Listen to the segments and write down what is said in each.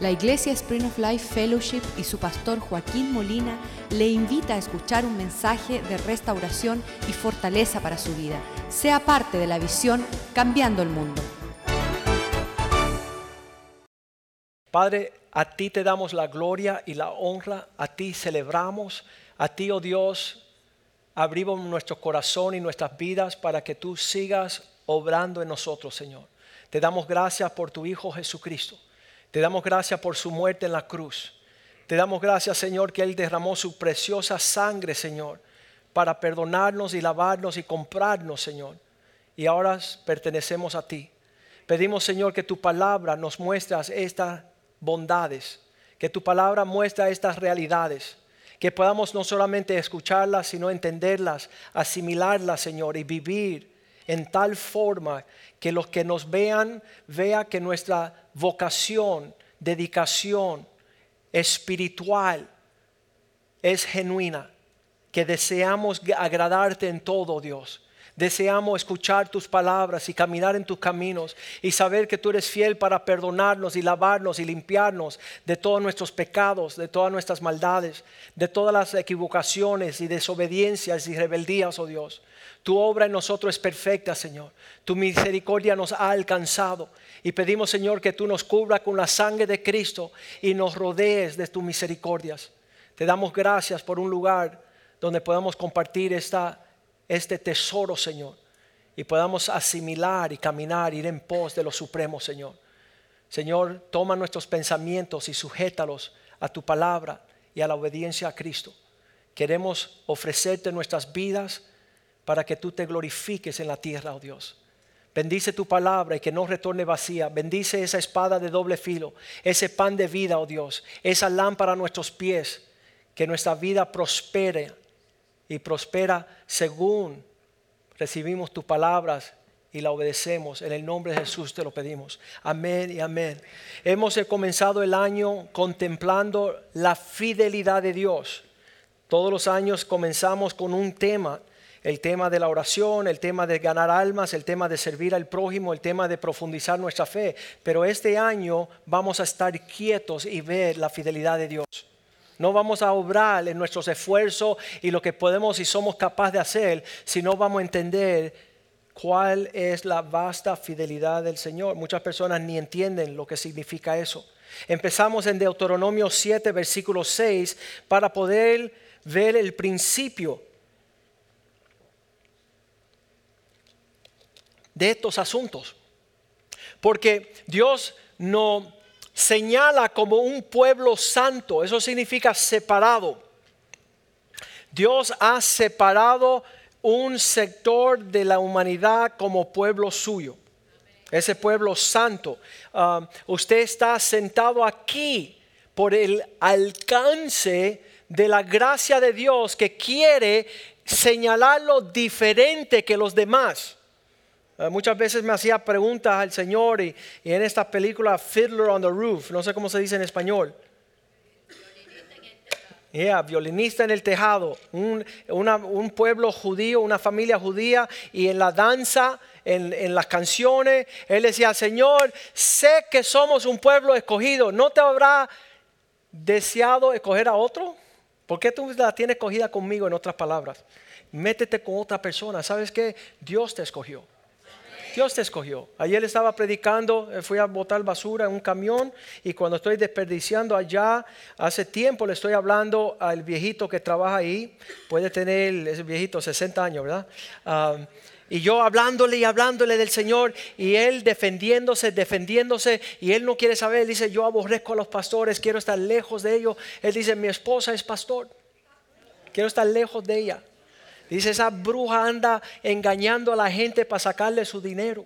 La Iglesia Spring of Life Fellowship y su pastor Joaquín Molina le invita a escuchar un mensaje de restauración y fortaleza para su vida. Sea parte de la visión Cambiando el Mundo. Padre, a ti te damos la gloria y la honra, a ti celebramos, a ti, oh Dios, abrimos nuestro corazón y nuestras vidas para que tú sigas obrando en nosotros, Señor. Te damos gracias por tu Hijo Jesucristo. Te damos gracias por su muerte en la cruz. Te damos gracias, Señor, que Él derramó su preciosa sangre, Señor, para perdonarnos y lavarnos y comprarnos, Señor. Y ahora pertenecemos a ti. Pedimos, Señor, que tu palabra nos muestre estas bondades, que tu palabra muestre estas realidades, que podamos no solamente escucharlas, sino entenderlas, asimilarlas, Señor, y vivir en tal forma que los que nos vean vean que nuestra vocación, dedicación espiritual es genuina, que deseamos agradarte en todo, Dios. Deseamos escuchar tus palabras y caminar en tus caminos y saber que tú eres fiel para perdonarnos y lavarnos y limpiarnos de todos nuestros pecados, de todas nuestras maldades, de todas las equivocaciones y desobediencias y rebeldías, oh Dios. Tu obra en nosotros es perfecta, Señor. Tu misericordia nos ha alcanzado. Y pedimos, Señor, que tú nos cubras con la sangre de Cristo y nos rodees de tus misericordias. Te damos gracias por un lugar donde podamos compartir esta, este tesoro, Señor. Y podamos asimilar y caminar, ir en pos de lo supremo, Señor. Señor, toma nuestros pensamientos y sujétalos a tu palabra y a la obediencia a Cristo. Queremos ofrecerte nuestras vidas para que tú te glorifiques en la tierra, oh Dios. Bendice tu palabra y que no retorne vacía. Bendice esa espada de doble filo, ese pan de vida, oh Dios, esa lámpara a nuestros pies. Que nuestra vida prospere y prospera según recibimos tus palabras y la obedecemos. En el nombre de Jesús te lo pedimos. Amén y amén. Hemos comenzado el año contemplando la fidelidad de Dios. Todos los años comenzamos con un tema el tema de la oración, el tema de ganar almas, el tema de servir al prójimo, el tema de profundizar nuestra fe. Pero este año vamos a estar quietos y ver la fidelidad de Dios. No vamos a obrar en nuestros esfuerzos y lo que podemos y somos capaces de hacer, sino vamos a entender cuál es la vasta fidelidad del Señor. Muchas personas ni entienden lo que significa eso. Empezamos en Deuteronomio 7, versículo 6, para poder ver el principio de estos asuntos. Porque Dios no señala como un pueblo santo, eso significa separado. Dios ha separado un sector de la humanidad como pueblo suyo, ese pueblo santo. Ah, usted está sentado aquí por el alcance de la gracia de Dios que quiere señalarlo diferente que los demás. Eh, muchas veces me hacía preguntas al Señor y, en esta película Fiddler on the Roof, no sé cómo se dice en español. Yeah, violinista en el tejado, un, pueblo judío, una familia judía, y en la danza, en, en, las canciones, él decía, Señor, sé que somos un pueblo escogido, ¿no te habrá deseado escoger a otro? ¿Por qué tú la tienes escogida conmigo, en otras palabras? Métete con otra persona, ¿sabes qué? Dios te escogió. Dios te escogió. Ayer estaba predicando, eh, fui a botar basura en un camión y cuando estoy desperdiciando allá, hace tiempo le estoy hablando al viejito que trabaja ahí, puede tener ese viejito 60 años, ¿verdad? y yo hablándole y hablándole del Señor y él defendiéndose, defendiéndose y él no quiere saber, él dice, yo aborrezco a los pastores, quiero estar lejos de ellos. Él dice, mi esposa es pastor, quiero estar lejos de ella. Dice, esa bruja anda engañando a la gente para sacarle su dinero.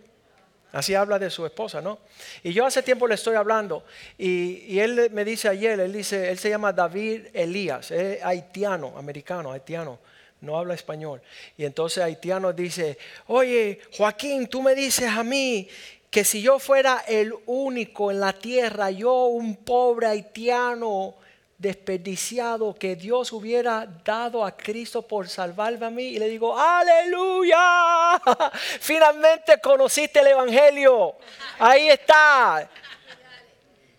Así habla de su esposa, ¿no? Y yo hace tiempo le estoy hablando y, él me dice ayer, él dice, él se llama David Elías, es haitiano, americano, haitiano, no habla español. Y entonces haitiano dice, oye, Joaquín, tú me dices a mí que si yo fuera el único en la tierra, yo un pobre haitiano, desperdiciado que Dios hubiera dado a Cristo por salvarme a mí. Y le digo, aleluya, finalmente conociste el Evangelio. Ahí está.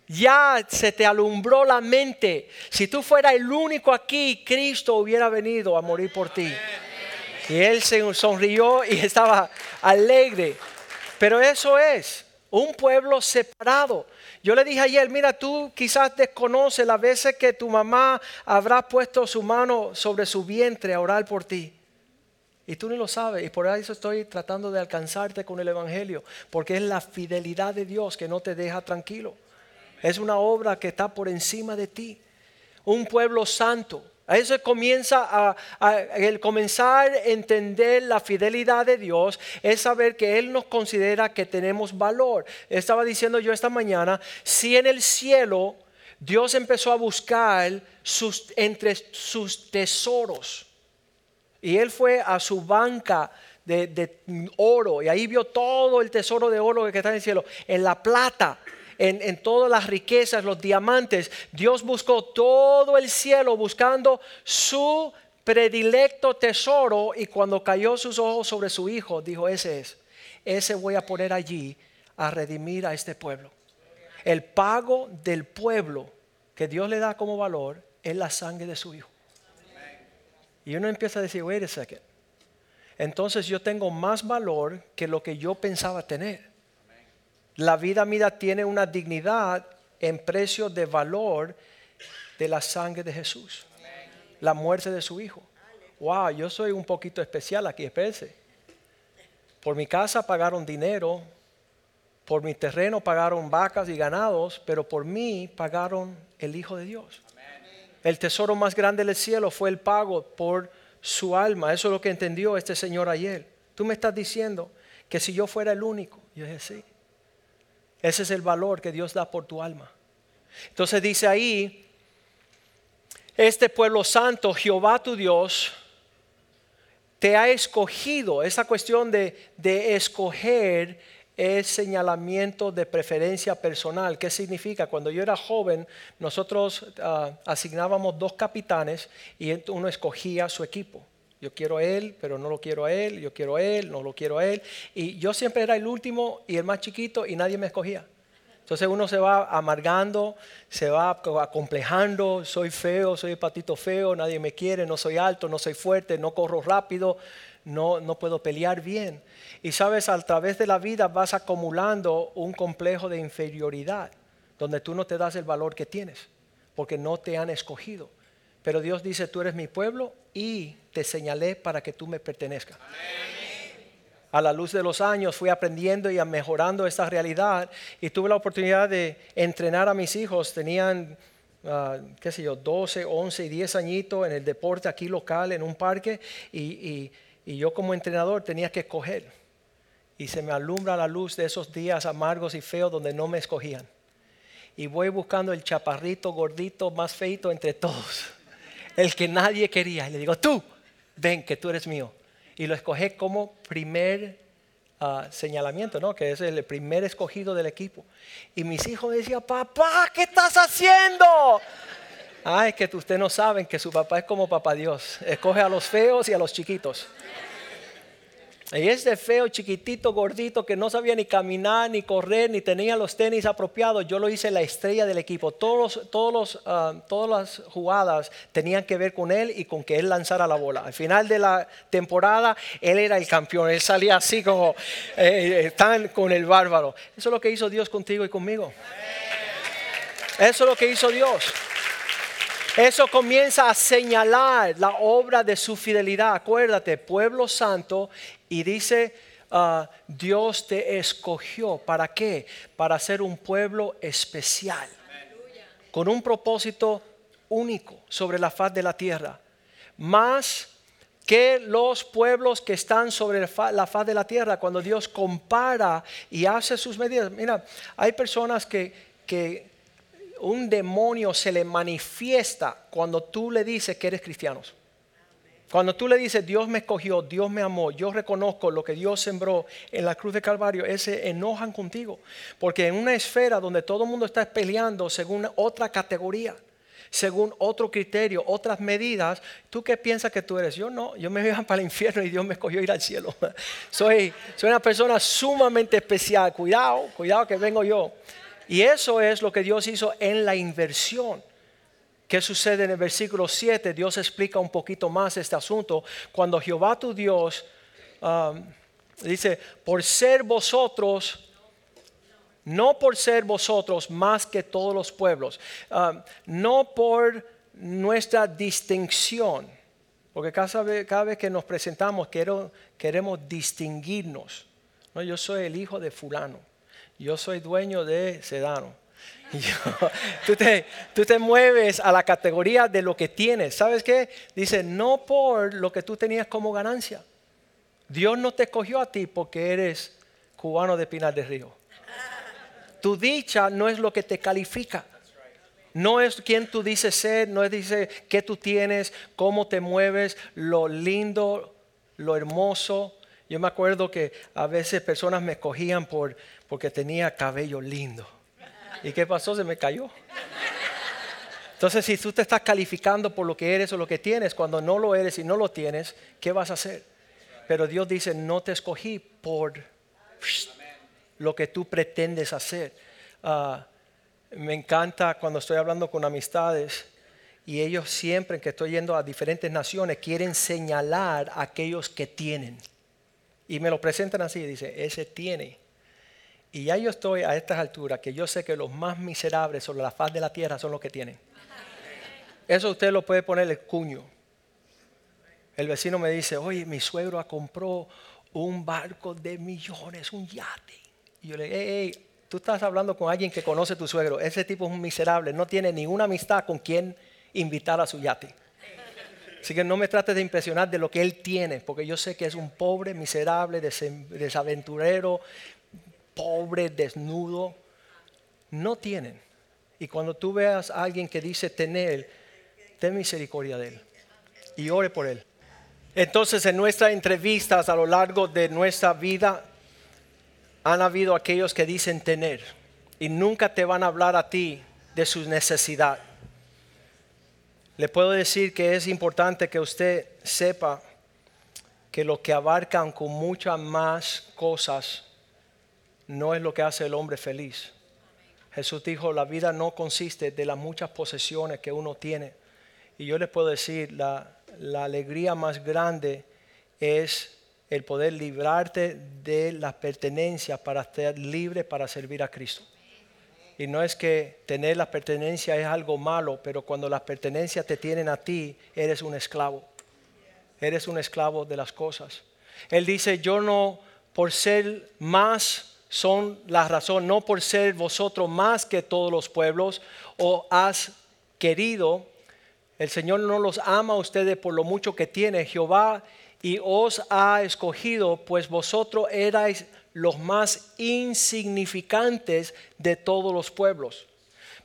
Ya se te alumbró la mente. Si tú fueras el único aquí, Cristo hubiera venido a morir por ti. Y él se sonrió y estaba alegre. Pero eso es un pueblo separado. Yo le dije ayer, mira, tú quizás desconoces las veces que tu mamá habrá puesto su mano sobre su vientre a orar por ti. Y tú ni lo sabes. Y por eso estoy tratando de alcanzarte con el Evangelio. Porque es la fidelidad de Dios que no te deja tranquilo. Es una obra que está por encima de ti. Un pueblo santo. A eso comienza a, el comenzar a entender la fidelidad de Dios es saber que Él nos considera que tenemos valor. Estaba diciendo yo esta mañana, si en el cielo Dios empezó a buscar entre sus tesoros y él fue a su banca de, oro y ahí vio todo el tesoro de oro que está en el cielo, en la plata, en, todas las riquezas, los diamantes. Dios buscó todo el cielo buscando su predilecto tesoro y cuando cayó sus ojos sobre su hijo, dijo, ese es, ese voy a poner allí a redimir a este pueblo. El pago del pueblo que Dios le da como valor es la sangre de su hijo. Y uno empieza a decir, wait a second. Entonces yo tengo más valor que lo que yo pensaba tener. La vida mía tiene una dignidad en precio de valor de la sangre de Jesús. La muerte de su hijo. Wow, yo soy un poquito especial aquí, espérense. Por mi casa pagaron dinero, por mi terreno pagaron vacas y ganados, pero por mí pagaron el Hijo de Dios. El tesoro más grande del cielo fue el pago por su alma. Eso es lo que entendió este señor ayer. Tú me estás diciendo que si yo fuera el único, yo dije sí. Ese es el valor que Dios da por tu alma. Entonces dice ahí, este pueblo santo, Jehová tu Dios, te ha escogido. Esa cuestión de, de escoger es señalamiento de preferencia personal. ¿Qué significa? Cuando yo era joven, nosotros ah, asignábamos dos capitanes y uno escogía su equipo. Yo quiero a él, pero no lo quiero a él, yo quiero a él, no lo quiero a él. Y yo siempre era el último y el más chiquito y nadie me escogía. Entonces uno se va amargando, se va acomplejando, soy feo, soy patito feo, nadie me quiere, no soy alto, no soy fuerte, no corro rápido, no, no puedo pelear bien. Y sabes, a través de la vida vas acumulando un complejo de inferioridad, donde tú no te das el valor que tienes, porque no te han escogido. Pero Dios dice, tú eres mi pueblo y te señalé para que tú me pertenezcas. A la luz de los años fui aprendiendo y mejorando esta realidad y tuve la oportunidad de entrenar a mis hijos. Tenían, ah, qué sé yo, 12, 11 y 10 añitos en el deporte aquí local, en un parque, y yo como entrenador tenía que escoger y se me alumbra la luz de esos días amargos y feos donde no me escogían. Y voy buscando el chaparrito gordito más feito entre todos, el que nadie quería. Y le digo, tú, ven que tú eres mío. Y lo escogí como primer ah, señalamiento, ¿no? que es el primer escogido del equipo. Y mis hijos decían, papá, ¿qué estás haciendo? Es que ustedes no saben que su papá es como papá Dios. Escoge a los feos y a los chiquitos. Y ese feo, chiquitito, gordito, que no sabía ni caminar, ni correr, ni tenía los tenis apropiados, yo lo hice la estrella del equipo. Todos todos ah, todas las jugadas tenían que ver con él y con que él lanzara la bola. Al final de la temporada, él era el campeón. Él salía así como eh, tan con el bárbaro. Eso es lo que hizo Dios contigo y conmigo. Eso es lo que hizo Dios. Eso comienza a señalar la obra de su fidelidad. Acuérdate, pueblo santo y dice, ah, Dios te escogió. ¿Para qué? Para ser un pueblo especial. Con un propósito único sobre la faz de la tierra. Más que los pueblos que están sobre la faz de la tierra. Cuando Dios compara y hace sus medidas. Mira, hay personas que, que un demonio se le manifiesta cuando tú le dices que eres cristiano. Cuando tú le dices, Dios me escogió, Dios me amó, yo reconozco lo que Dios sembró en la cruz de Calvario, ese enojan contigo. Porque en una esfera donde todo el mundo está peleando según otra categoría, según otro criterio, otras medidas, ¿tú qué piensas que tú eres? Yo no, yo me voy para el infierno y Dios me escogió ir al cielo. soy, soy una persona sumamente especial. Cuidado, cuidado que vengo yo. Y eso es lo que Dios hizo en la inversión. ¿Qué sucede en el versículo 7? Dios explica un poquito más este asunto. Cuando Jehová tu Dios um, dice, por ser vosotros, no por ser vosotros más que todos los pueblos, um, no por nuestra distinción, porque cada vez, que nos presentamos queremos distinguirnos. ¿no? Yo soy el hijo de fulano, yo soy dueño de Sedano. tú, te, tú te mueves a la categoría de lo que tienes. ¿Sabes qué? Dice, no por lo que tú tenías como ganancia. Dios no te escogió a ti porque eres cubano de Pinar del Río. Tu dicha no es lo que te califica. No es quien tú dices ser, no es dice qué tú tienes, cómo te mueves, lo lindo, lo hermoso. Yo me acuerdo que a veces personas me escogían por, porque tenía cabello lindo. ¿Y qué pasó? Se me cayó. Entonces, si tú te estás calificando por lo que eres o lo que tienes, cuando no lo eres y no lo tienes, ¿qué vas a hacer? Pero Dios dice, no te escogí por lo que tú pretendes hacer. Ah, me encanta cuando estoy hablando con amistades y ellos siempre que estoy yendo a diferentes naciones quieren señalar a aquellos que tienen. Y me lo presentan así, dice, ese tiene. Y ya yo estoy a estas alturas que yo sé que los más miserables sobre la faz de la tierra son los que tienen. Eso usted lo puede poner el cuño. El vecino me dice, oye, mi suegro compró un barco de millones, un yate. Y yo le digo, hey, Tú estás hablando con alguien que conoce tu suegro. Ese tipo es un miserable, no tiene ninguna amistad con quien invitar a su yate. Así que no me trates de impresionar de lo que él tiene, porque yo sé que es un pobre, miserable, desaventurero, pobre, desnudo. No tienen. Y cuando tú veas a alguien que dice tener, ten misericordia de él y ore por él. Entonces, en nuestras entrevistas a lo largo de nuestra vida, han habido aquellos que dicen tener y nunca te van a hablar a ti de su necesidad. Le puedo decir que es importante que usted sepa que lo que abarcan con muchas más cosas no es lo que hace el hombre feliz. Jesús dijo, la vida no consiste de las muchas posesiones que uno tiene. Y yo les puedo decir, la, la alegría más grande es el poder librarte de las pertenencias para estar libre para servir a Cristo. Y no es que tener las pertenencias es algo malo, pero cuando las pertenencias te tienen a ti, eres un esclavo. Eres un esclavo de las cosas. Él dice, yo no por ser más son la razón, no por ser vosotros más que todos los pueblos, o has querido, el Señor no los ama a ustedes por lo mucho que tiene. Jehová y os ha escogido, pues vosotros erais los más insignificantes de todos los pueblos.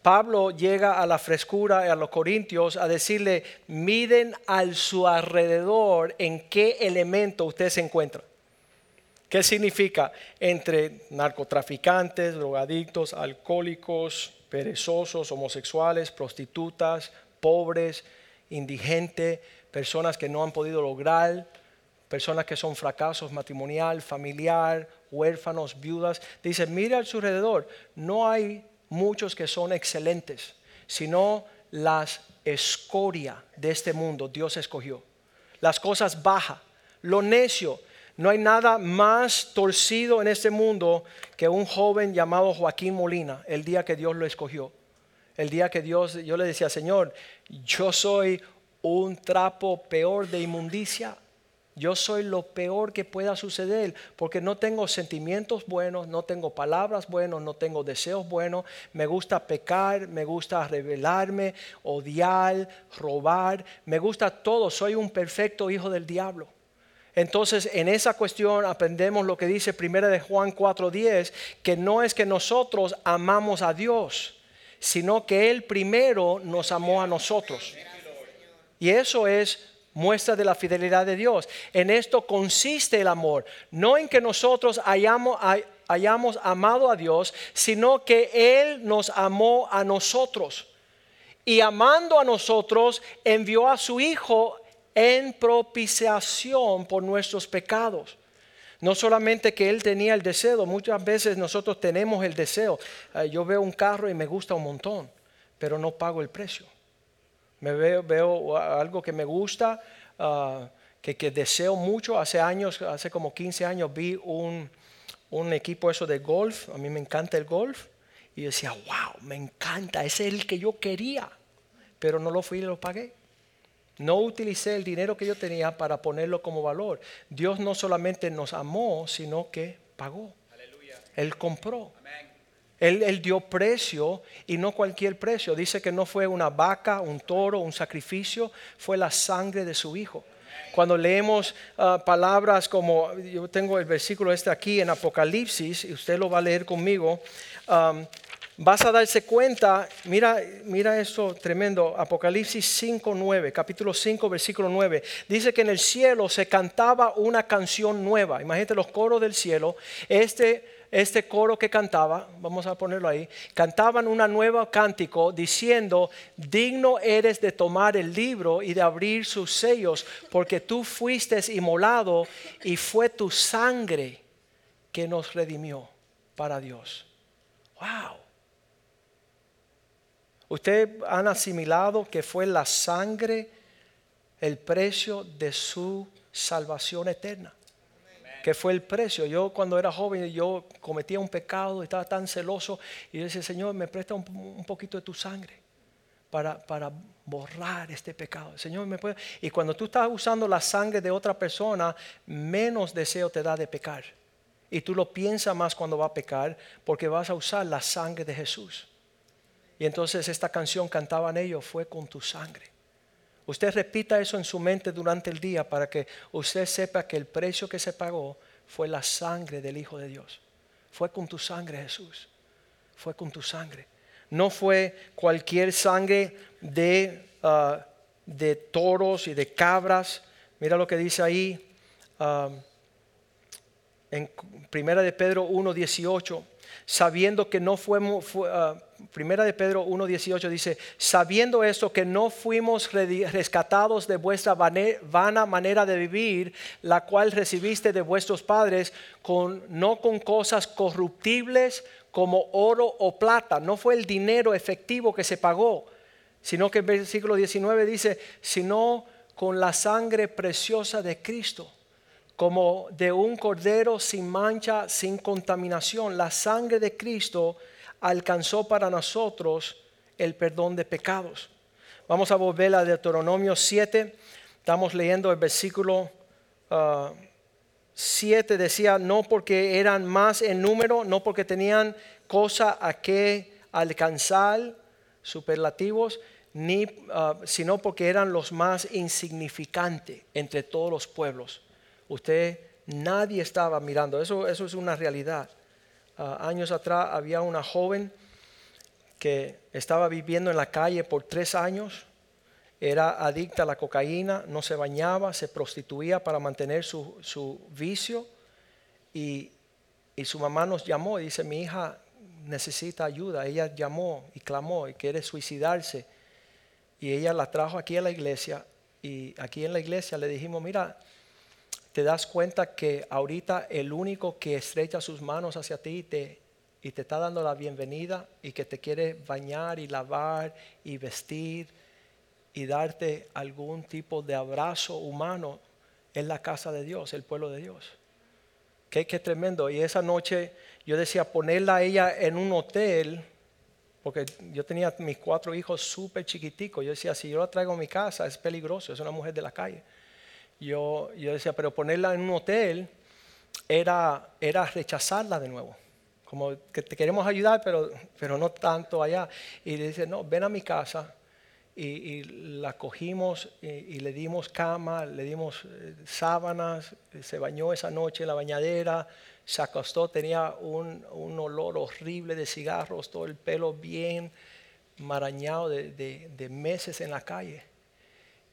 Pablo llega a la frescura a los corintios a decirle, miden al su alrededor en qué elemento usted se encuentra. ¿Qué significa? Entre narcotraficantes, drogadictos, alcohólicos, perezosos, homosexuales, prostitutas, pobres, indigentes, personas que no han podido lograr personas que son fracasos matrimonial, familiar, huérfanos, viudas. Dice, mira a su alrededor, no hay muchos que son excelentes, sino las escoria de este mundo Dios escogió. Las cosas bajas, lo necio. No hay nada más torcido en este mundo que un joven llamado Joaquín Molina, el día que Dios lo escogió. El día que Dios, yo le decía, Señor, yo soy un trapo peor de inmundicia yo soy lo peor que pueda suceder porque no tengo sentimientos buenos, no tengo palabras buenas, no tengo deseos buenos. Me gusta pecar, me gusta rebelarme, odiar, robar. Me gusta todo. Soy un perfecto hijo del diablo. Entonces, en esa cuestión aprendemos lo que dice primera de Juan 4:10, que no es que nosotros amamos a Dios, sino que él primero nos amó a nosotros. Y eso es muestra de la fidelidad de Dios. En esto consiste el amor, no en que nosotros hayamos, hayamos amado a Dios, sino que Él nos amó a nosotros. Y amando a nosotros, envió a su Hijo en propiciación por nuestros pecados. No solamente que él tenía el deseo, muchas veces nosotros tenemos el deseo. Eh, yo veo un carro y me gusta un montón, pero no pago el precio. Me veo, veo algo que me gusta, ah, que, que, deseo mucho. Hace años, hace como 15 años, vi un, un equipo eso de golf. A mí me encanta el golf. Y decía, wow, me encanta, ese es el que yo quería. Pero no lo fui y lo pagué. No utilicé el dinero que yo tenía para ponerlo como valor. Dios no solamente nos amó, sino que pagó. Él compró. Él, dio precio y no cualquier precio. Dice que no fue una vaca, un toro, un sacrificio, fue la sangre de su hijo. Cuando leemos ah, palabras como, yo tengo el versículo este aquí en Apocalipsis, y usted lo va a leer conmigo, vas a darse cuenta, mira, mira esto tremendo, Apocalipsis 5, 9, capítulo 5, versículo 9, dice que en el cielo se cantaba una canción nueva, imagínate los coros del cielo, este, este coro que cantaba, vamos a ponerlo ahí, cantaban una nueva cántico diciendo, digno eres de tomar el libro y de abrir sus sellos, porque tú fuiste inmolado y fue tu sangre que nos redimió para Dios. Wow. Ustedes han asimilado que fue la sangre el precio de su salvación eterna. Que fue el precio. Yo cuando era joven, yo cometía un pecado, estaba tan celoso y yo decía, Señor, me presta un, poquito de tu sangre para, para borrar este pecado. Señor, me puede... Y cuando tú estás usando la sangre de otra persona, menos deseo te da de pecar. Y tú lo piensas más cuando va a pecar porque vas a usar la sangre de Jesús. Y entonces esta canción cantaban ellos, fue con tu sangre. Usted repita eso en su mente durante el día para que usted sepa que el precio que se pagó fue la sangre del Hijo de Dios. Fue con tu sangre, Jesús. Fue con tu sangre. No fue cualquier sangre de, ah, de toros y de cabras. Mira lo que dice ahí ah, en Primera de Pedro 1.18 sabiendo que no fuimos, primera de Pedro 1.18 dice, sabiendo esto que no fuimos rescatados de vuestra vana manera de vivir, la cual recibiste de vuestros padres, con, no con cosas corruptibles como oro o plata, no fue el dinero efectivo que se pagó, sino que el versículo 19 dice, sino con la sangre preciosa de Cristo como de un cordero sin mancha, sin contaminación. La sangre de Cristo alcanzó para nosotros el perdón de pecados. Vamos a volver a Deuteronomio 7. Estamos leyendo el versículo 7. Ah, decía, no porque eran más en número, no porque tenían cosa a que alcanzar, superlativos, ni, ah, sino porque eran los más insignificantes entre todos los pueblos. Usted, nadie estaba mirando. Eso, eso es una realidad. Ah, años atrás había una joven que estaba viviendo en la calle por tres años. Era adicta a la cocaína, no se bañaba, se prostituía para mantener su, vicio. Y, y su mamá nos llamó y dice, mi hija necesita ayuda. Ella llamó y clamó y quiere suicidarse. Y ella la trajo aquí a la iglesia. Y aquí en la iglesia le dijimos, mira, te das cuenta que ahorita el único que estrecha sus manos hacia ti y te, y te está dando la bienvenida y que te quiere bañar y lavar y vestir y darte algún tipo de abrazo humano es la casa de Dios, el pueblo de Dios. Qué, qué tremendo. Y esa noche yo decía ponerla a ella en un hotel, porque yo tenía mis cuatro hijos súper chiquiticos. Yo decía, si yo la traigo a mi casa es peligroso, es una mujer de la calle yo, yo decía, pero ponerla en un hotel era, era rechazarla de nuevo. Como que te queremos ayudar, pero, pero no tanto allá. Y dice, no, ven a mi casa. Y, la cogimos y, le dimos cama, le dimos eh, sábanas, se bañó esa noche en la bañadera, se acostó, tenía un, un olor horrible de cigarros, todo el pelo bien marañado de meses en la calle.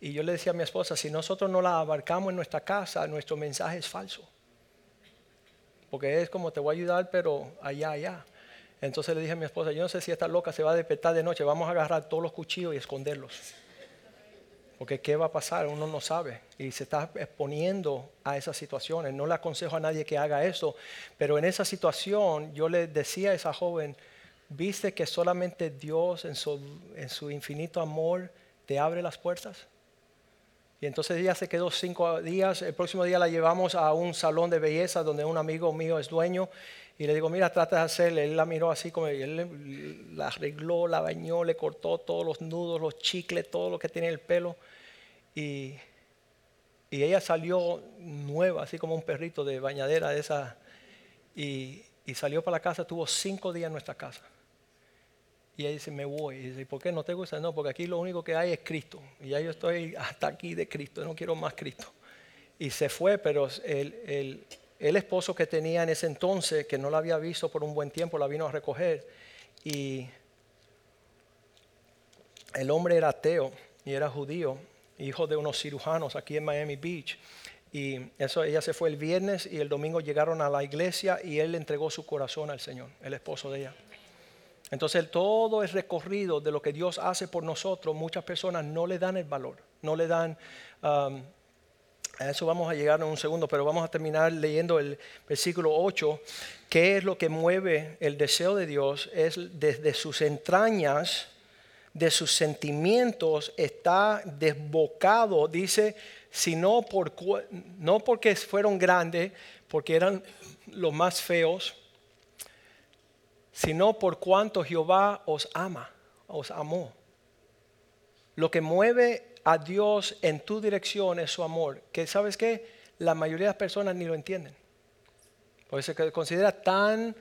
Y yo le decía a mi esposa, si nosotros no la abarcamos en nuestra casa, nuestro mensaje es falso. Porque es como te voy a ayudar, pero allá, allá. Entonces le dije a mi esposa, yo no sé si esta loca se va a despertar de noche, vamos a agarrar todos los cuchillos y esconderlos. Porque qué va a pasar, uno no sabe y se está exponiendo a esas situaciones. No le aconsejo a nadie que haga eso, pero en esa situación yo le decía a esa joven, viste que solamente Dios en su, en su infinito amor te abre las puertas. Y entonces ella se quedó cinco días. El próximo día la llevamos a un salón de belleza donde un amigo mío es dueño. Y le digo, mira, trata de hacerle. Él la miró así como, él la arregló, la bañó, le cortó todos los nudos, los chicles, todo lo que tiene el pelo. Y, ella salió nueva, así como un perrito de bañadera de esa. Y, y salió para la casa, tuvo cinco días en nuestra casa. Y ella dice, me voy. Y dice, ¿por qué no te gusta? No, porque aquí lo único que hay es Cristo. Y ya yo estoy hasta aquí de Cristo, no quiero más Cristo. Y se fue, pero el, esposo que tenía en ese entonces, que no la había visto por un buen tiempo, la vino a recoger. Y el hombre era ateo y era judío, hijo de unos cirujanos aquí en Miami Beach. Y eso, ella se fue el viernes y el domingo llegaron a la iglesia y él le entregó su corazón al Señor, el esposo de ella. Entonces todo el recorrido de lo que Dios hace por nosotros, muchas personas no le dan el valor, no le dan... Um, a eso vamos a llegar en un segundo, pero vamos a terminar leyendo el versículo 8. ¿Qué es lo que mueve el deseo de Dios? Es desde sus entrañas, de sus sentimientos, está desbocado, dice, sino por, no porque fueron grandes, porque eran los más feos, sino por cuanto Jehová os ama, os amó. Lo que mueve a Dios en tu dirección es su amor, que sabes que la mayoría de las personas ni lo entienden. Porque se considera tan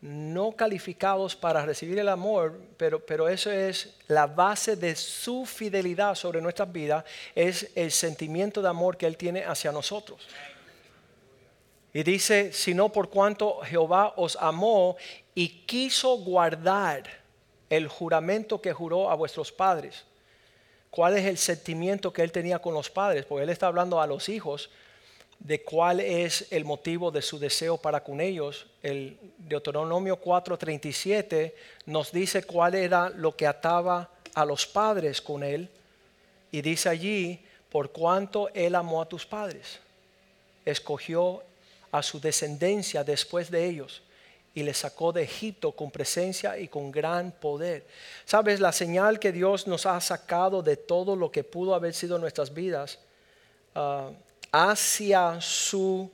no calificados para recibir el amor, pero, pero eso es la base de su fidelidad sobre nuestras vidas, es el sentimiento de amor que Él tiene hacia nosotros. Y dice, sino por cuanto Jehová os amó y quiso guardar el juramento que juró a vuestros padres. ¿Cuál es el sentimiento que él tenía con los padres? Porque él está hablando a los hijos de cuál es el motivo de su deseo para con ellos. El Deuteronomio 4:37 nos dice cuál era lo que ataba a los padres con él. Y dice allí, por cuanto él amó a tus padres, escogió a su descendencia después de ellos y le sacó de Egipto con presencia y con gran poder. Sabes, la señal que Dios nos ha sacado de todo lo que pudo haber sido nuestras vidas ah, hacia su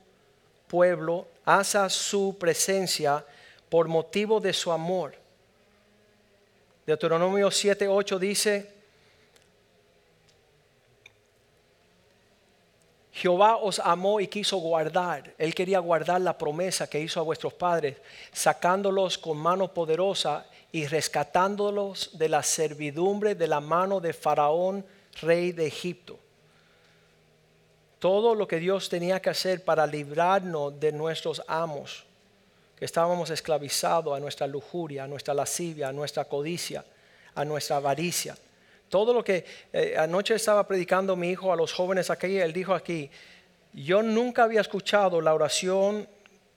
pueblo, hacia su presencia, por motivo de su amor. Deuteronomio 7:8 dice, Jehová os amó y quiso guardar. Él quería guardar la promesa que hizo a vuestros padres, sacándolos con mano poderosa y rescatándolos de la servidumbre de la mano de Faraón, rey de Egipto. Todo lo que Dios tenía que hacer para librarnos de nuestros amos, que estábamos esclavizados a nuestra lujuria, a nuestra lascivia, a nuestra codicia, a nuestra avaricia todo lo que eh, anoche estaba predicando mi hijo a los jóvenes aquí, él dijo aquí, yo nunca había escuchado la oración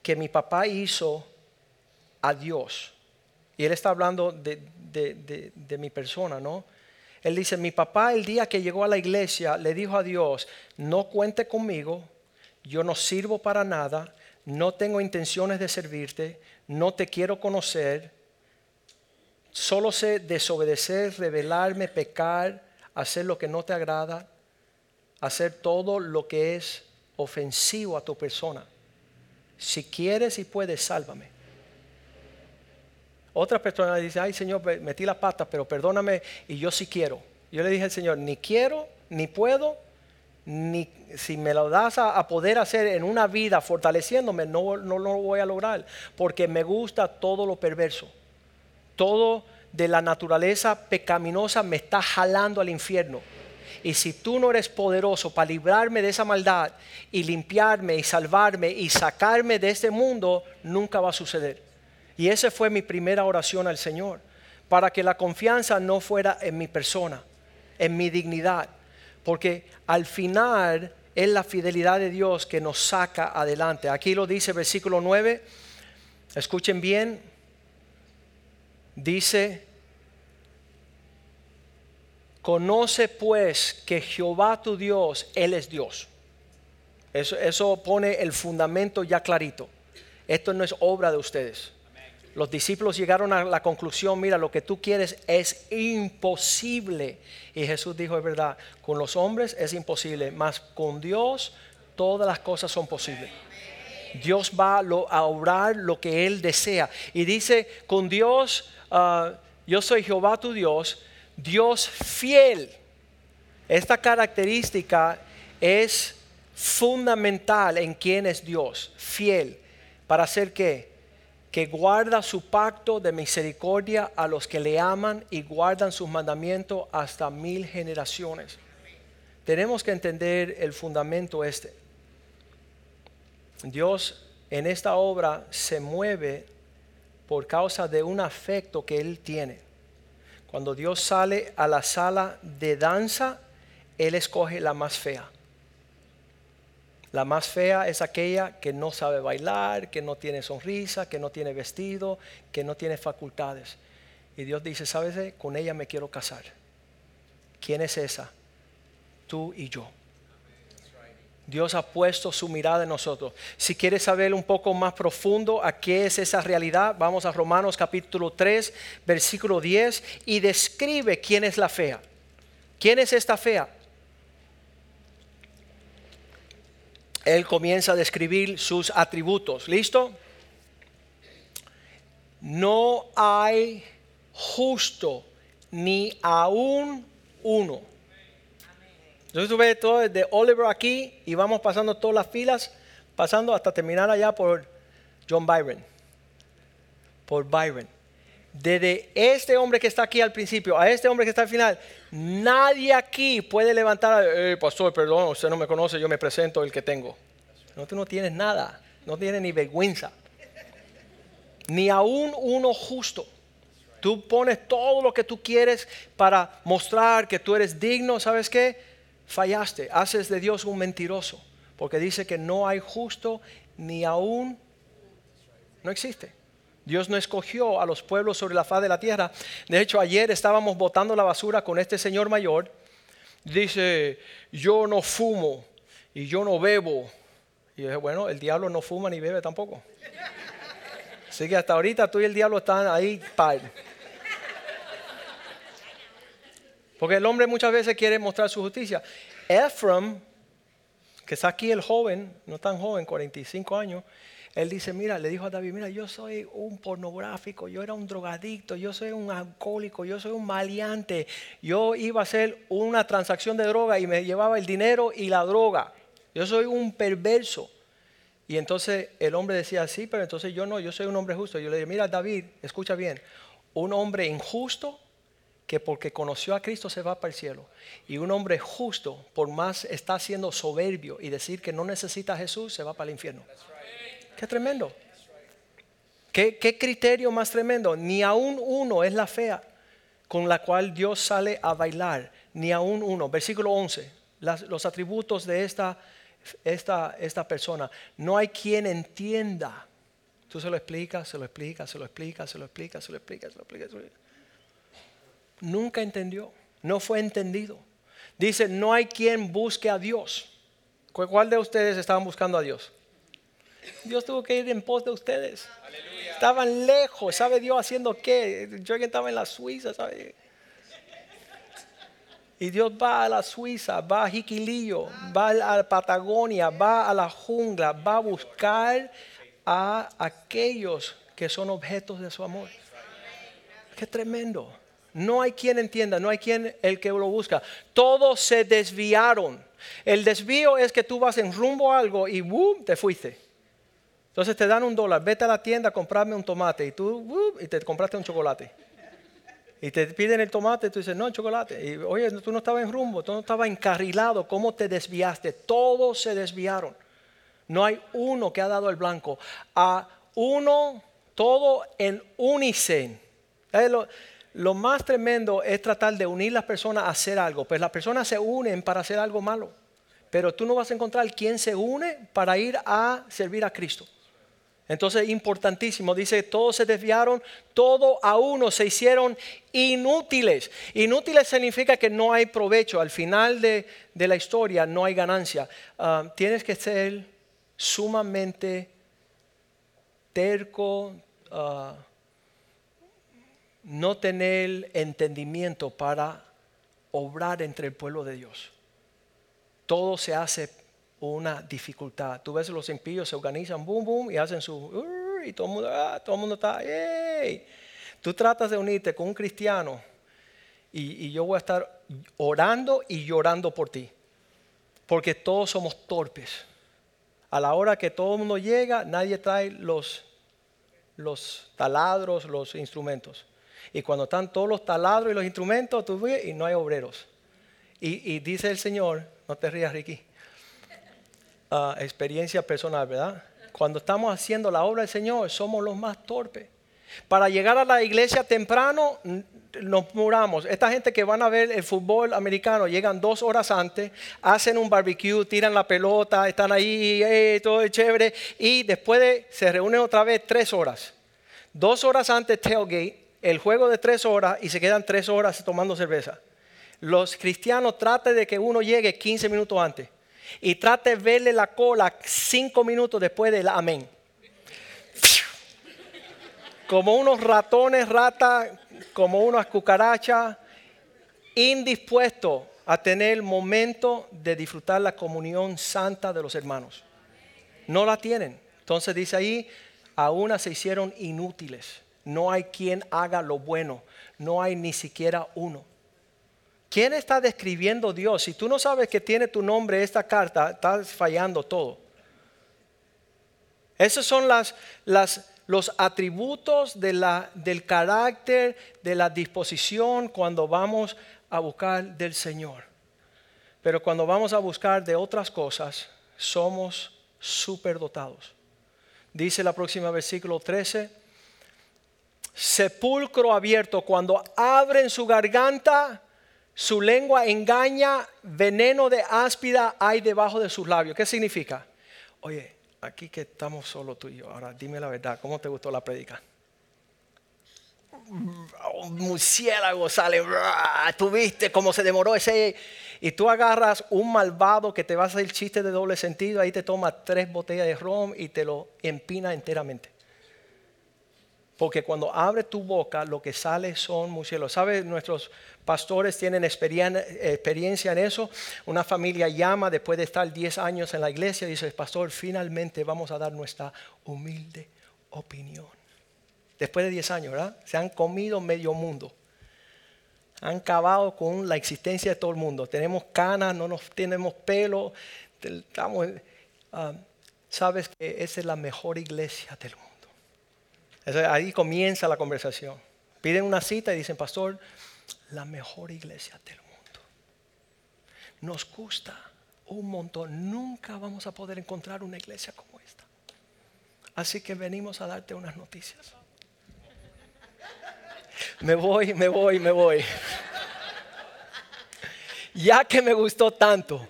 que mi papá hizo a Dios. Y él está hablando de, de mi persona, ¿no? Él dice, mi papá el día que llegó a la iglesia le dijo a Dios, no cuente conmigo, yo no sirvo para nada, no tengo intenciones de servirte, no te quiero conocer, Solo sé desobedecer, rebelarme, pecar, hacer lo que no te agrada, hacer todo lo que es ofensivo a tu persona. Si quieres y puedes, sálvame. Otra persona dice, ay Señor, metí la pata, pero perdóname y yo sí quiero. Yo le dije al Señor, ni quiero, ni puedo, ni si me lo das a, poder hacer en una vida fortaleciéndome, no, no lo voy a lograr, porque me gusta todo lo perverso todo de la naturaleza pecaminosa me está jalando al infierno. Y si tú no eres poderoso para librarme de esa maldad y limpiarme y salvarme y sacarme de este mundo, nunca va a suceder. Y esa fue mi primera oración al Señor, para que la confianza no fuera en mi persona, en mi dignidad, porque al final es la fidelidad de Dios que nos saca adelante. Aquí lo dice versículo 9, escuchen bien, dice, Conoce pues que Jehová tu Dios, Él es Dios. Eso, pone el fundamento ya clarito. Esto no es obra de ustedes. Los discípulos llegaron a la conclusión, mira, lo que tú quieres es imposible. Y Jesús dijo, es verdad, con los hombres es imposible, mas con Dios todas las cosas son posibles. Dios va a obrar lo que Él desea. Y dice, con Dios, ah, yo soy Jehová tu Dios, Dios fiel. Esta característica es fundamental en quién es Dios, fiel. ¿Para hacer qué? Que guarda su pacto de misericordia a los que le aman y guardan sus mandamientos hasta mil generaciones. Tenemos que entender el fundamento este. Dios en esta obra se mueve por causa de un afecto que Él tiene. Cuando Dios sale a la sala de danza, Él escoge la más fea. La más fea es aquella que no sabe bailar, que no tiene sonrisa, que no tiene vestido, que no tiene facultades. Y Dios dice, ¿sabes? Con ella me quiero casar. ¿Quién es esa? Tú y yo. Dios ha puesto su mirada en nosotros. Si quieres saber un poco más profundo a qué es esa realidad, vamos a Romanos capítulo 3, versículo 10, y describe quién es la fea. ¿Quién es esta fea? él comienza a describir sus atributos. ¿Listo? No hay justo ni aún uno. Entonces tú ves todo desde Oliver aquí y vamos pasando todas las filas, pasando hasta terminar allá por John Byron. Por Byron. Desde este hombre que está aquí al principio a este hombre que está al final, nadie aquí puede levantar, eh, pastor, perdón, usted no me conoce, yo me presento el que tengo. No, tú no tienes nada, no tienes ni vergüenza, ni aún uno justo. Tú pones todo lo que tú quieres para mostrar que tú eres digno, ¿sabes qué? Fallaste, haces de Dios un mentiroso, porque dice que no hay justo ni aún, no existe. Dios no escogió a los pueblos sobre la faz de la tierra. De hecho, ayer estábamos botando la basura con este señor mayor. Dice, yo no fumo y yo no bebo. Y yo dije, bueno, el diablo no fuma ni bebe tampoco. Así que hasta ahorita tú y el diablo están ahí. Porque el hombre muchas veces quiere mostrar su justicia. Ephraim, que está aquí el joven, no tan joven, 45 años, él dice, mira, le dijo a David, mira, yo soy un pornográfico, yo era un drogadicto, yo soy un alcohólico, yo soy un maleante. Yo iba a hacer una transacción de droga y me llevaba el dinero y la droga. Yo soy un perverso. Y entonces el hombre decía, sí, pero entonces yo no, yo soy un hombre justo. Yo le dije, mira David, escucha bien, un hombre injusto que porque conoció a Cristo se va para el cielo. Y un hombre justo, por más está siendo soberbio y decir que no necesita a Jesús, se va para el infierno. Qué tremendo. ¿Qué, ¿Qué, criterio más tremendo? Ni aún uno es la fea con la cual Dios sale a bailar. Ni aún uno. Versículo 11. los atributos de esta, esta, esta persona. No hay quien entienda. Tú se lo explicas, se lo explicas, se lo explicas, se lo explicas, se lo explicas, se lo explicas. Nunca entendió. No fue entendido. Dice, no hay quien busque a Dios. ¿Cuál de ustedes estaban buscando a Dios? Dios tuvo que ir en pos de ustedes. Estaban lejos, ¿sabe Dios haciendo qué? Yo estaba en la Suiza, ¿sabe? Y Dios va a la Suiza, va a Jiquilillo, va a la Patagonia, va a la jungla, va a buscar a aquellos que son objetos de su amor. Qué tremendo. No hay quien entienda, no hay quien el que lo busca. Todos se desviaron. El desvío es que tú vas en rumbo a algo y ¡boom! te fuiste. Entonces te dan un dólar, vete a la tienda a comprarme un tomate y tú, y te compraste un chocolate. Y te piden el tomate tú dices, no, chocolate. Y oye, tú no estabas en rumbo, tú no estabas encarrilado, ¿cómo te desviaste? Todos se desviaron. No hay uno que ha dado el blanco. A uno, todo en unicen. Lo, más tremendo es tratar de unir las personas a hacer algo. Pues las personas se unen para hacer algo malo. Pero tú no vas a encontrar quién se une para ir a servir a Cristo. Entonces, importantísimo, dice, todos se desviaron, todo a uno se hicieron inútiles. Inútiles significa que no hay provecho, al final de, la historia no hay ganancia. Ah, tienes que ser sumamente terco, ah, no tener entendimiento para obrar entre el pueblo de Dios. Todo se hace una dificultad. Tú ves los impíos se organizan, boom, boom, y hacen su, y todo el mundo, ah, todo el mundo está, ¡hey! Tú tratas de unirte con un cristiano y, yo voy a estar orando y llorando por ti, porque todos somos torpes. A la hora que todo el mundo llega, nadie trae los, los taladros, los instrumentos. Y cuando están todos los taladros y los instrumentos, tú ves y no hay obreros. Y, dice el Señor, no te rías, Ricky, Ah, experiencia personal, ¿verdad? Cuando estamos haciendo la obra del Señor, somos los más torpes. Para llegar a la iglesia temprano, nos muramos. Esta gente que van a ver el fútbol americano llegan dos horas antes, hacen un barbecue, tiran la pelota, están ahí, eh, todo es chévere, y después se reúnen otra vez tres horas. Dos horas antes tailgate, el juego de tres horas y se quedan tres horas tomando cerveza. Los cristianos tratan de que uno llegue 15 minutos antes y trate de verle la cola cinco minutos después del amén. Como unos ratones, ratas, como unas cucarachas, indispuestos a tener el momento de disfrutar la comunión santa de los hermanos. No la tienen. Entonces dice ahí, a una se hicieron inútiles. No hay quien haga lo bueno. No hay ni siquiera uno. ¿Quién está describiendo Dios? Si tú no sabes que tiene tu nombre esta carta, estás fallando todo. Esos son las, los atributos la, del carácter, de la disposición cuando vamos a buscar del Señor. Pero cuando vamos a buscar de otras cosas, somos superdotados. Dice la próxima versículo 13, sepulcro abierto, cuando abren su garganta, su lengua engaña, veneno de áspida hay debajo de sus labios. ¿Qué significa? Oye, aquí que estamos solo tú y yo, ahora dime la verdad, ¿cómo te gustó la predica? Un murciélago sale, tú viste cómo se demoró ese. Y tú agarras un malvado que te va a hacer chiste de doble sentido, ahí te toma tres botellas de rom y te lo empina enteramente. Porque cuando abre tu boca, lo que sale son murciélagos. ¿Sabes? Nuestros pastores tienen experiencia en eso. Una familia llama después de estar 10 años en la iglesia y dice, pastor, finalmente vamos a dar nuestra humilde opinión. Después de 10 años, ¿verdad? Se han comido medio mundo. Han acabado con la existencia de todo el mundo. Tenemos canas, no nos tenemos pelo. Ah, Sabes que esa es la mejor iglesia del mundo ahí comienza la conversación. Piden una cita y dicen, pastor, la mejor iglesia del mundo. Nos gusta un montón. Nunca vamos a poder encontrar una iglesia como esta. Así que venimos a darte unas noticias. Me voy, me voy, me voy. Ya que me gustó tanto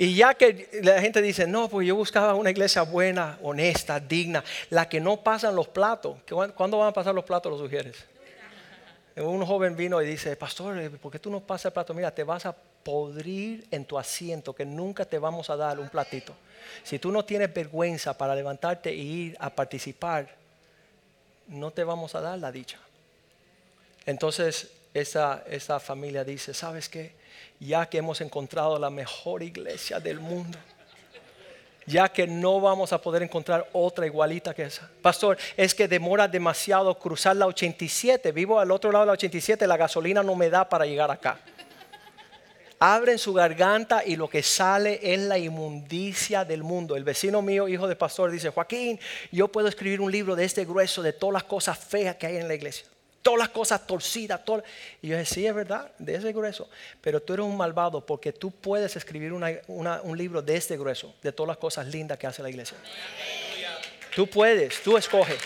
y ya que la gente dice, no, pues yo buscaba una iglesia buena, honesta, digna, la que no pasan los platos. ¿Cuándo van a pasar los platos los sugieres? Un joven vino y dice, pastor, eh, ¿por qué tú no pasas el plato? Mira, te vas a podrir en tu asiento, que nunca te vamos a dar un platito. Si tú no tienes vergüenza para levantarte e ir a participar, no te vamos a dar la dicha. Entonces esa, esa familia dice, ¿sabes qué? Ya que hemos encontrado la mejor iglesia del mundo. Ya que no vamos a poder encontrar otra igualita que esa. Pastor, es que demora demasiado cruzar la 87. Vivo al otro lado de la 87, la gasolina no me da para llegar acá. Abren su garganta y lo que sale es la inmundicia del mundo. El vecino mío, hijo de pastor, dice, Joaquín, yo puedo escribir un libro de este grueso, de todas las cosas feas que hay en la iglesia todas las cosas torcidas. Y yo decía, sí, es verdad, de ese grueso. Pero tú eres un malvado porque tú puedes escribir un libro de este grueso, de todas las cosas lindas que hace la iglesia. Tú puedes, tú escoges.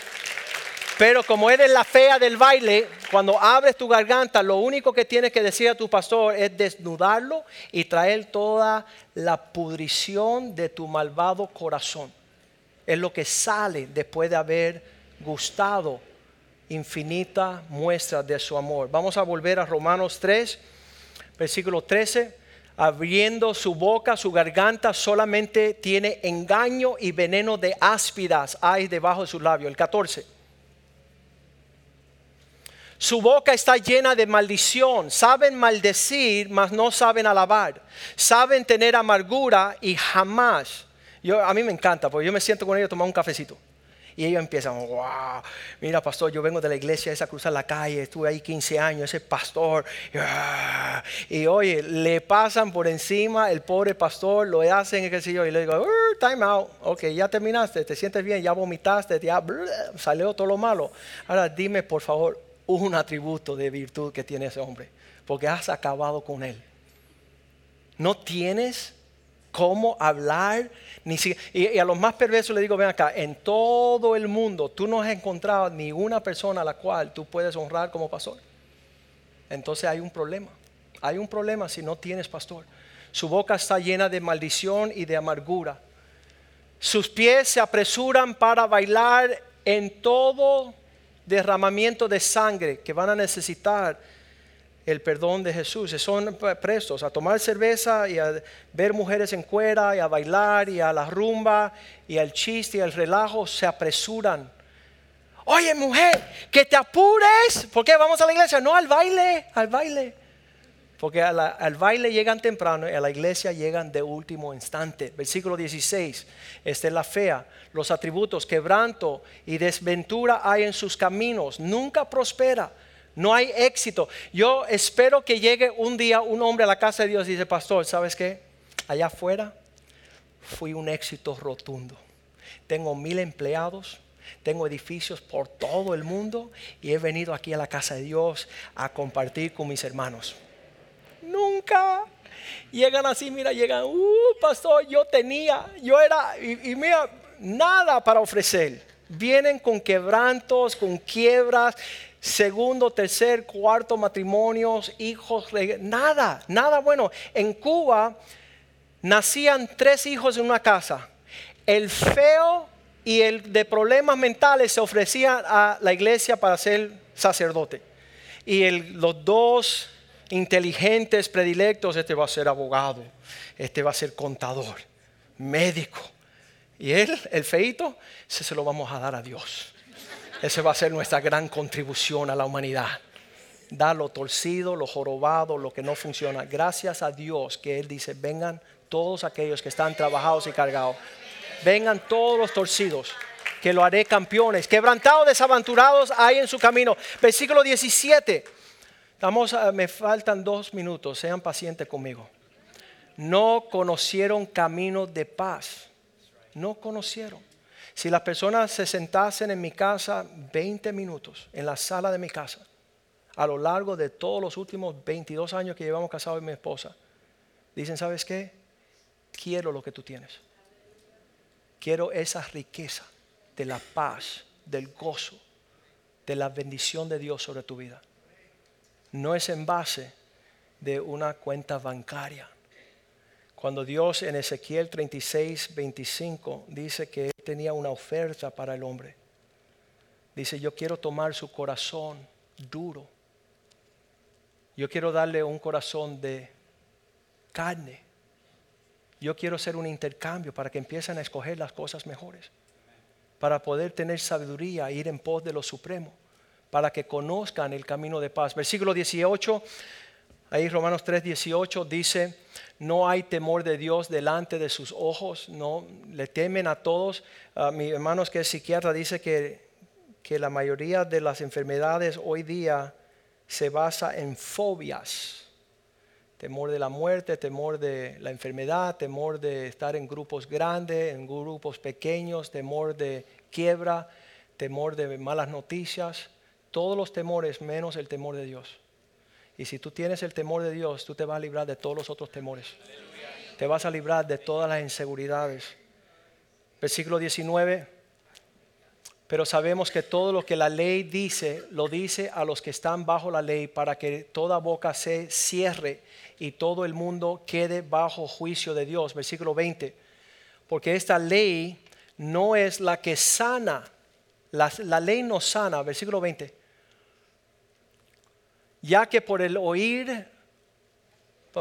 Pero como eres la fea del baile, cuando abres tu garganta, lo único que tienes que decir a tu pastor es desnudarlo y traer toda la pudrición de tu malvado corazón. es lo que sale después de haber gustado infinita muestra de su amor. Vamos a volver a Romanos 3, versículo 13. Abriendo su boca, su garganta solamente tiene engaño y veneno de áspidas hay debajo de su labio. El 14. Su boca está llena de maldición. Saben maldecir, mas no saben alabar. Saben tener amargura y jamás. Yo, a mí me encanta, porque yo me siento con ellos a tomar un cafecito. Y ellos empiezan, wow, mira pastor, yo vengo de la iglesia esa cruzar la calle, estuve ahí 15 años, ese pastor. Ah". Y oye, le pasan por encima el pobre pastor, lo hacen, qué sé yo, y le digo, time out, ok, ya terminaste, te sientes bien, ya vomitaste, ya salió todo lo malo. Ahora dime por favor un atributo de virtud que tiene ese hombre, porque has acabado con él. No tienes cómo hablar, ni si, y, a los más perversos le digo, ven acá, en todo el mundo tú no has encontrado ni una persona a la cual tú puedes honrar como pastor. Entonces hay un problema, hay un problema si no tienes pastor. Su boca está llena de maldición y de amargura. Sus pies se apresuran para bailar en todo derramamiento de sangre que van a necesitar el perdón de Jesús. Son prestos a tomar cerveza y a ver mujeres en cuera y a bailar y a la rumba y al chiste y al relajo. Se apresuran. Oye mujer, que te apures. ¿Por qué vamos a la iglesia? No, al baile, al baile. Porque al baile llegan temprano y a la iglesia llegan de último instante. Versículo 16. Esta es la fea. Los atributos, quebranto y desventura hay en sus caminos. Nunca prospera no hay éxito. Yo espero que llegue un día un hombre a la casa de Dios y dice, pastor, ¿sabes qué? Allá afuera fui un éxito rotundo. Tengo mil empleados, tengo edificios por todo el mundo y he venido aquí a la casa de Dios a compartir con mis hermanos. Nunca. Llegan así, mira, llegan, uh, pastor, yo tenía, yo era, y, y mira, nada para ofrecer. Vienen con quebrantos, con quiebras, segundo, tercer, cuarto matrimonios, hijos, nada, nada bueno. En Cuba nacían tres hijos en una casa. El feo y el de problemas mentales se ofrecían a la iglesia para ser sacerdote. Y los dos inteligentes, predilectos, este va a ser abogado, este va a ser contador, médico. Y él, el feito, ese se lo vamos a dar a Dios. Esa va a ser nuestra gran contribución a la humanidad. Dar lo torcido, lo jorobado, lo que no funciona. Gracias a Dios que Él dice, vengan todos aquellos que están trabajados y cargados. Vengan todos los torcidos, que lo haré campeones. Quebrantados, desaventurados hay en su camino. Versículo 17. Vamos me faltan dos minutos, sean pacientes conmigo. No conocieron camino de paz. No conocieron. Si las personas se sentasen en mi casa 20 minutos, en la sala de mi casa, a lo largo de todos los últimos 22 años que llevamos casados y mi esposa, dicen, ¿sabes qué? Quiero lo que tú tienes. Quiero esa riqueza de la paz, del gozo, de la bendición de Dios sobre tu vida. No es en base de una cuenta bancaria cuando Dios en Ezequiel 36, 25 dice que Él tenía una oferta para el hombre. Dice, yo quiero tomar su corazón duro. Yo quiero darle un corazón de carne. Yo quiero hacer un intercambio para que empiecen a escoger las cosas mejores. Para poder tener sabiduría, ir en pos de lo supremo. Para que conozcan el camino de paz. Versículo 18 Ahí Romanos 3:18 dice, no hay temor de Dios delante de sus ojos, no le temen a todos. mi hermano que es psiquiatra dice que, que la mayoría de las enfermedades hoy día se basa en fobias. Temor de la muerte, temor de la enfermedad, temor de estar en grupos grandes, en grupos pequeños, temor de quiebra, temor de malas noticias, todos los temores menos el temor de Dios. Y si tú tienes el temor de Dios, tú te vas a librar de todos los otros temores. Te vas a librar de todas las inseguridades. Versículo 19. Pero sabemos que todo lo que la ley dice, lo dice a los que están bajo la ley para que toda boca se cierre y todo el mundo quede bajo juicio de Dios. Versículo 20. Porque esta ley no es la que sana. La, ley no sana, versículo 20. Ya que por el oír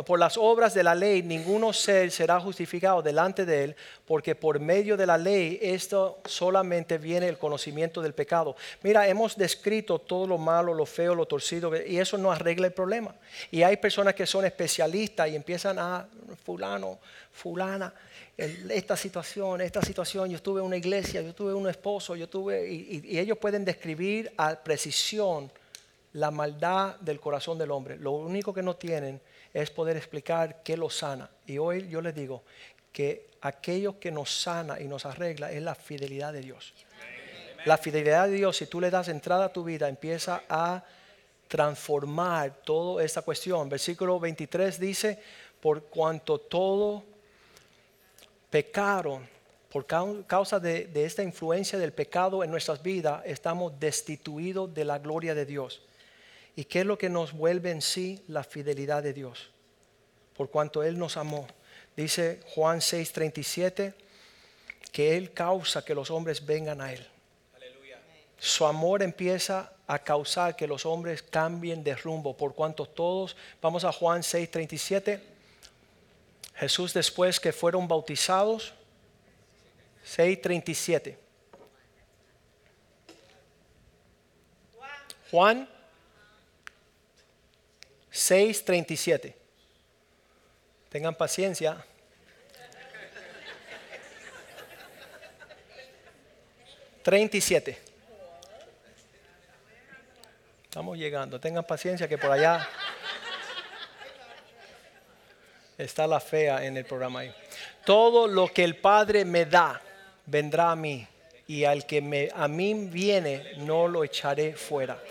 por las obras de la ley ninguno ser será justificado delante de él, porque por medio de la ley esto solamente viene el conocimiento del pecado. Mira, hemos descrito todo lo malo, lo feo, lo torcido, y eso no arregla el problema. Y hay personas que son especialistas y empiezan a, fulano, fulana, esta situación, esta situación, yo tuve una iglesia, yo tuve un esposo, yo tuve, y ellos pueden describir a precisión la maldad del corazón del hombre. Lo único que no tienen es poder explicar qué lo sana. Y hoy yo les digo que aquello que nos sana y nos arregla es la fidelidad de Dios. La fidelidad de Dios, si tú le das entrada a tu vida, empieza a transformar toda esta cuestión. Versículo 23 dice, por cuanto todo pecaron, por causa de, de esta influencia del pecado en nuestras vidas, estamos destituidos de la gloria de Dios. ¿Y qué es lo que nos vuelve en sí la fidelidad de Dios? Por cuanto Él nos amó. Dice Juan 6:37 que Él causa que los hombres vengan a Él. Su amor empieza a causar que los hombres cambien de rumbo. Por cuanto todos, vamos a Juan 6:37. Jesús después que fueron bautizados, 6:37. Juan 6:37. Tengan paciencia. Treinta y siete. Estamos llegando. Tengan paciencia que por allá está la fea en el programa. Todo lo que el Padre me da vendrá a mí y al que me, a mí viene no lo echaré fuera.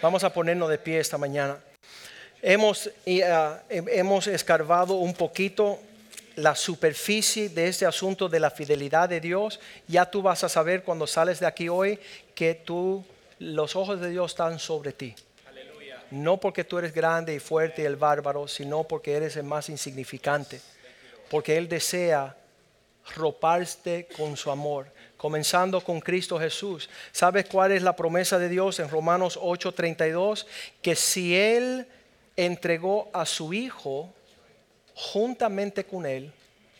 Vamos a ponernos de pie esta mañana. Hemos, ah, hemos escarbado un poquito la superficie de este asunto de la fidelidad de Dios. Ya tú vas a saber cuando sales de aquí hoy que tú, los ojos de Dios están sobre ti. No porque tú eres grande y fuerte y el bárbaro, sino porque eres el más insignificante. Porque Él desea roparte con su amor, comenzando con Cristo Jesús. ¿Sabes cuál es la promesa de Dios en Romanos 8:32? Que si Él entregó a su Hijo, juntamente con Él,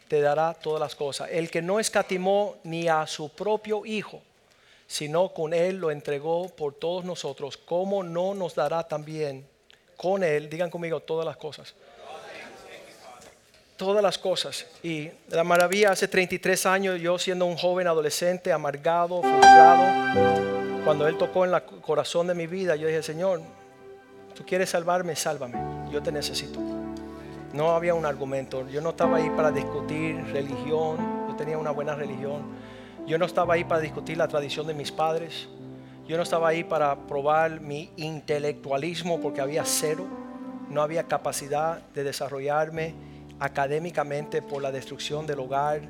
te dará todas las cosas. El que no escatimó ni a su propio Hijo, sino con Él lo entregó por todos nosotros, ¿cómo no nos dará también con Él, digan conmigo, todas las cosas? Todas las cosas. Y la maravilla, hace 33 años, yo siendo un joven adolescente, amargado, frustrado, cuando Él tocó en el corazón de mi vida, yo dije, Señor, tú quieres salvarme, sálvame, yo te necesito. No había un argumento, yo no estaba ahí para discutir religión, yo tenía una buena religión, yo no estaba ahí para discutir la tradición de mis padres, yo no estaba ahí para probar mi intelectualismo porque había cero, no había capacidad de desarrollarme académicamente por la destrucción del hogar,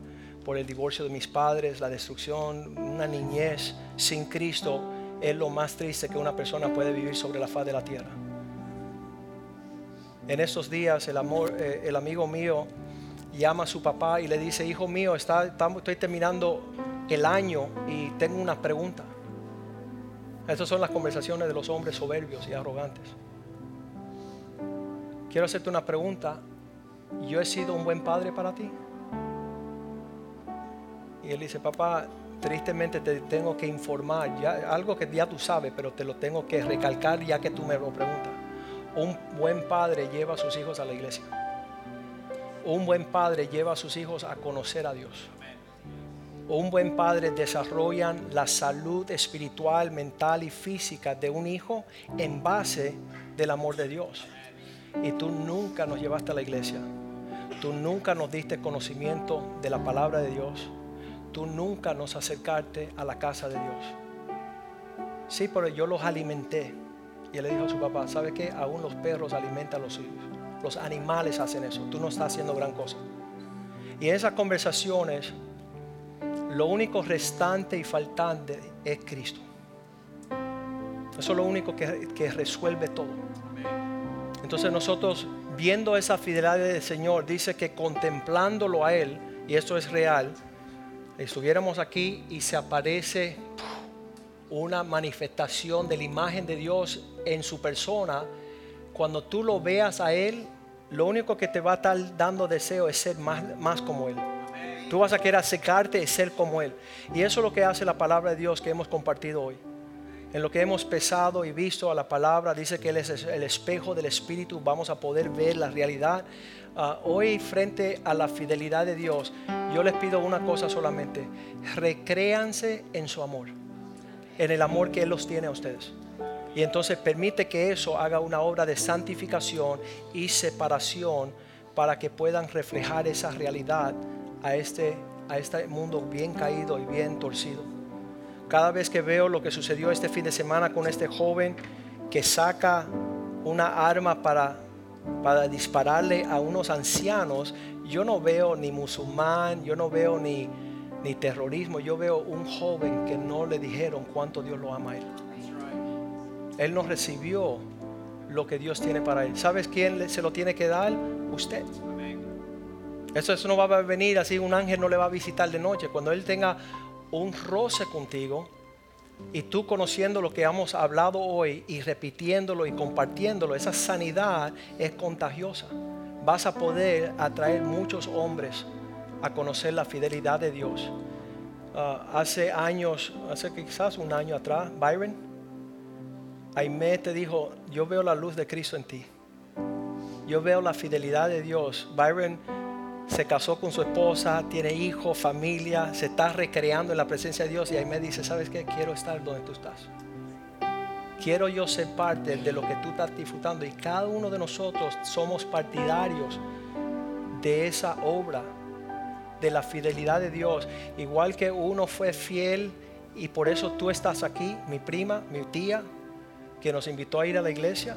por el divorcio de mis padres, la destrucción, una niñez sin Cristo es lo más triste que una persona puede vivir sobre la faz de la tierra. En estos días el, amor, eh, el amigo mío llama a su papá y le dice, hijo mío, está, estoy terminando el año y tengo una pregunta. Estas son las conversaciones de los hombres soberbios y arrogantes. Quiero hacerte una pregunta. ¿Yo he sido un buen padre para ti? Y él dice, papá, tristemente te tengo que informar, algo que ya tú sabes, pero te lo tengo que recalcar ya que tú me lo preguntas. Un buen padre lleva a sus hijos a la iglesia. Un buen padre lleva a sus hijos a conocer a Dios. Un buen padre desarrolla la salud espiritual, mental y física de un hijo en base del amor de Dios. Y tú nunca nos llevaste a la iglesia. Tú nunca nos diste conocimiento de la palabra de Dios. Tú nunca nos acercaste a la casa de Dios. Sí, pero yo los alimenté. Y él le dijo a su papá, ¿sabe qué? Aún los perros alimentan a los suyos. Los animales hacen eso. Tú no estás haciendo gran cosa. Y en esas conversaciones, lo único restante y faltante es Cristo. Eso es lo único que, que resuelve todo. Entonces nosotros, viendo esa fidelidad del Señor, dice que contemplándolo a Él, y esto es real, estuviéramos aquí y se aparece una manifestación de la imagen de Dios en su persona, cuando tú lo veas a Él, lo único que te va a estar dando deseo es ser más, más como Él. Tú vas a querer acercarte y ser como Él. Y eso es lo que hace la palabra de Dios que hemos compartido hoy. En lo que hemos pesado y visto a la palabra, dice que Él es el espejo del Espíritu, vamos a poder ver la realidad. Ah, hoy frente a la fidelidad de Dios, yo les pido una cosa solamente, recréanse en su amor, en el amor que Él los tiene a ustedes. Y entonces permite que eso haga una obra de santificación y separación para que puedan reflejar esa realidad a este, a este mundo bien caído y bien torcido. Cada vez que veo lo que sucedió este fin de semana con este joven que saca una arma para, para dispararle a unos ancianos, yo no veo ni musulmán, yo no veo ni, ni terrorismo, yo veo un joven que no le dijeron cuánto Dios lo ama a él. Él no recibió lo que Dios tiene para él. ¿Sabes quién se lo tiene que dar? Usted. Eso, eso no va a venir así, un ángel no le va a visitar de noche. Cuando Él tenga un roce contigo y tú conociendo lo que hemos hablado hoy y repitiéndolo y compartiéndolo, esa sanidad es contagiosa. Vas a poder atraer muchos hombres a conocer la fidelidad de Dios. Ah, hace años, hace quizás un año atrás, Byron, Aime te dijo, yo veo la luz de Cristo en ti. Yo veo la fidelidad de Dios. Byron se casó con su esposa, tiene hijos, familia, se está recreando en la presencia de Dios y me dice, ¿sabes qué? Quiero estar donde tú estás. Quiero yo ser parte de lo que tú estás disfrutando y cada uno de nosotros somos partidarios de esa obra, de la fidelidad de Dios. Igual que uno fue fiel y por eso tú estás aquí, mi prima, mi tía, que nos invitó a ir a la iglesia,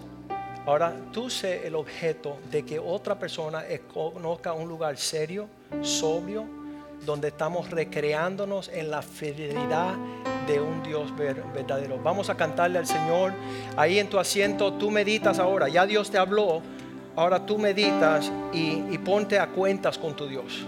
Ahora tú sé el objeto de que otra persona conozca un lugar serio, sobrio, donde estamos recreándonos en la fidelidad de un Dios verdadero. Vamos a cantarle al Señor. Ahí en tu asiento tú meditas ahora. Ya Dios te habló. Ahora tú meditas y, y ponte a cuentas con tu Dios.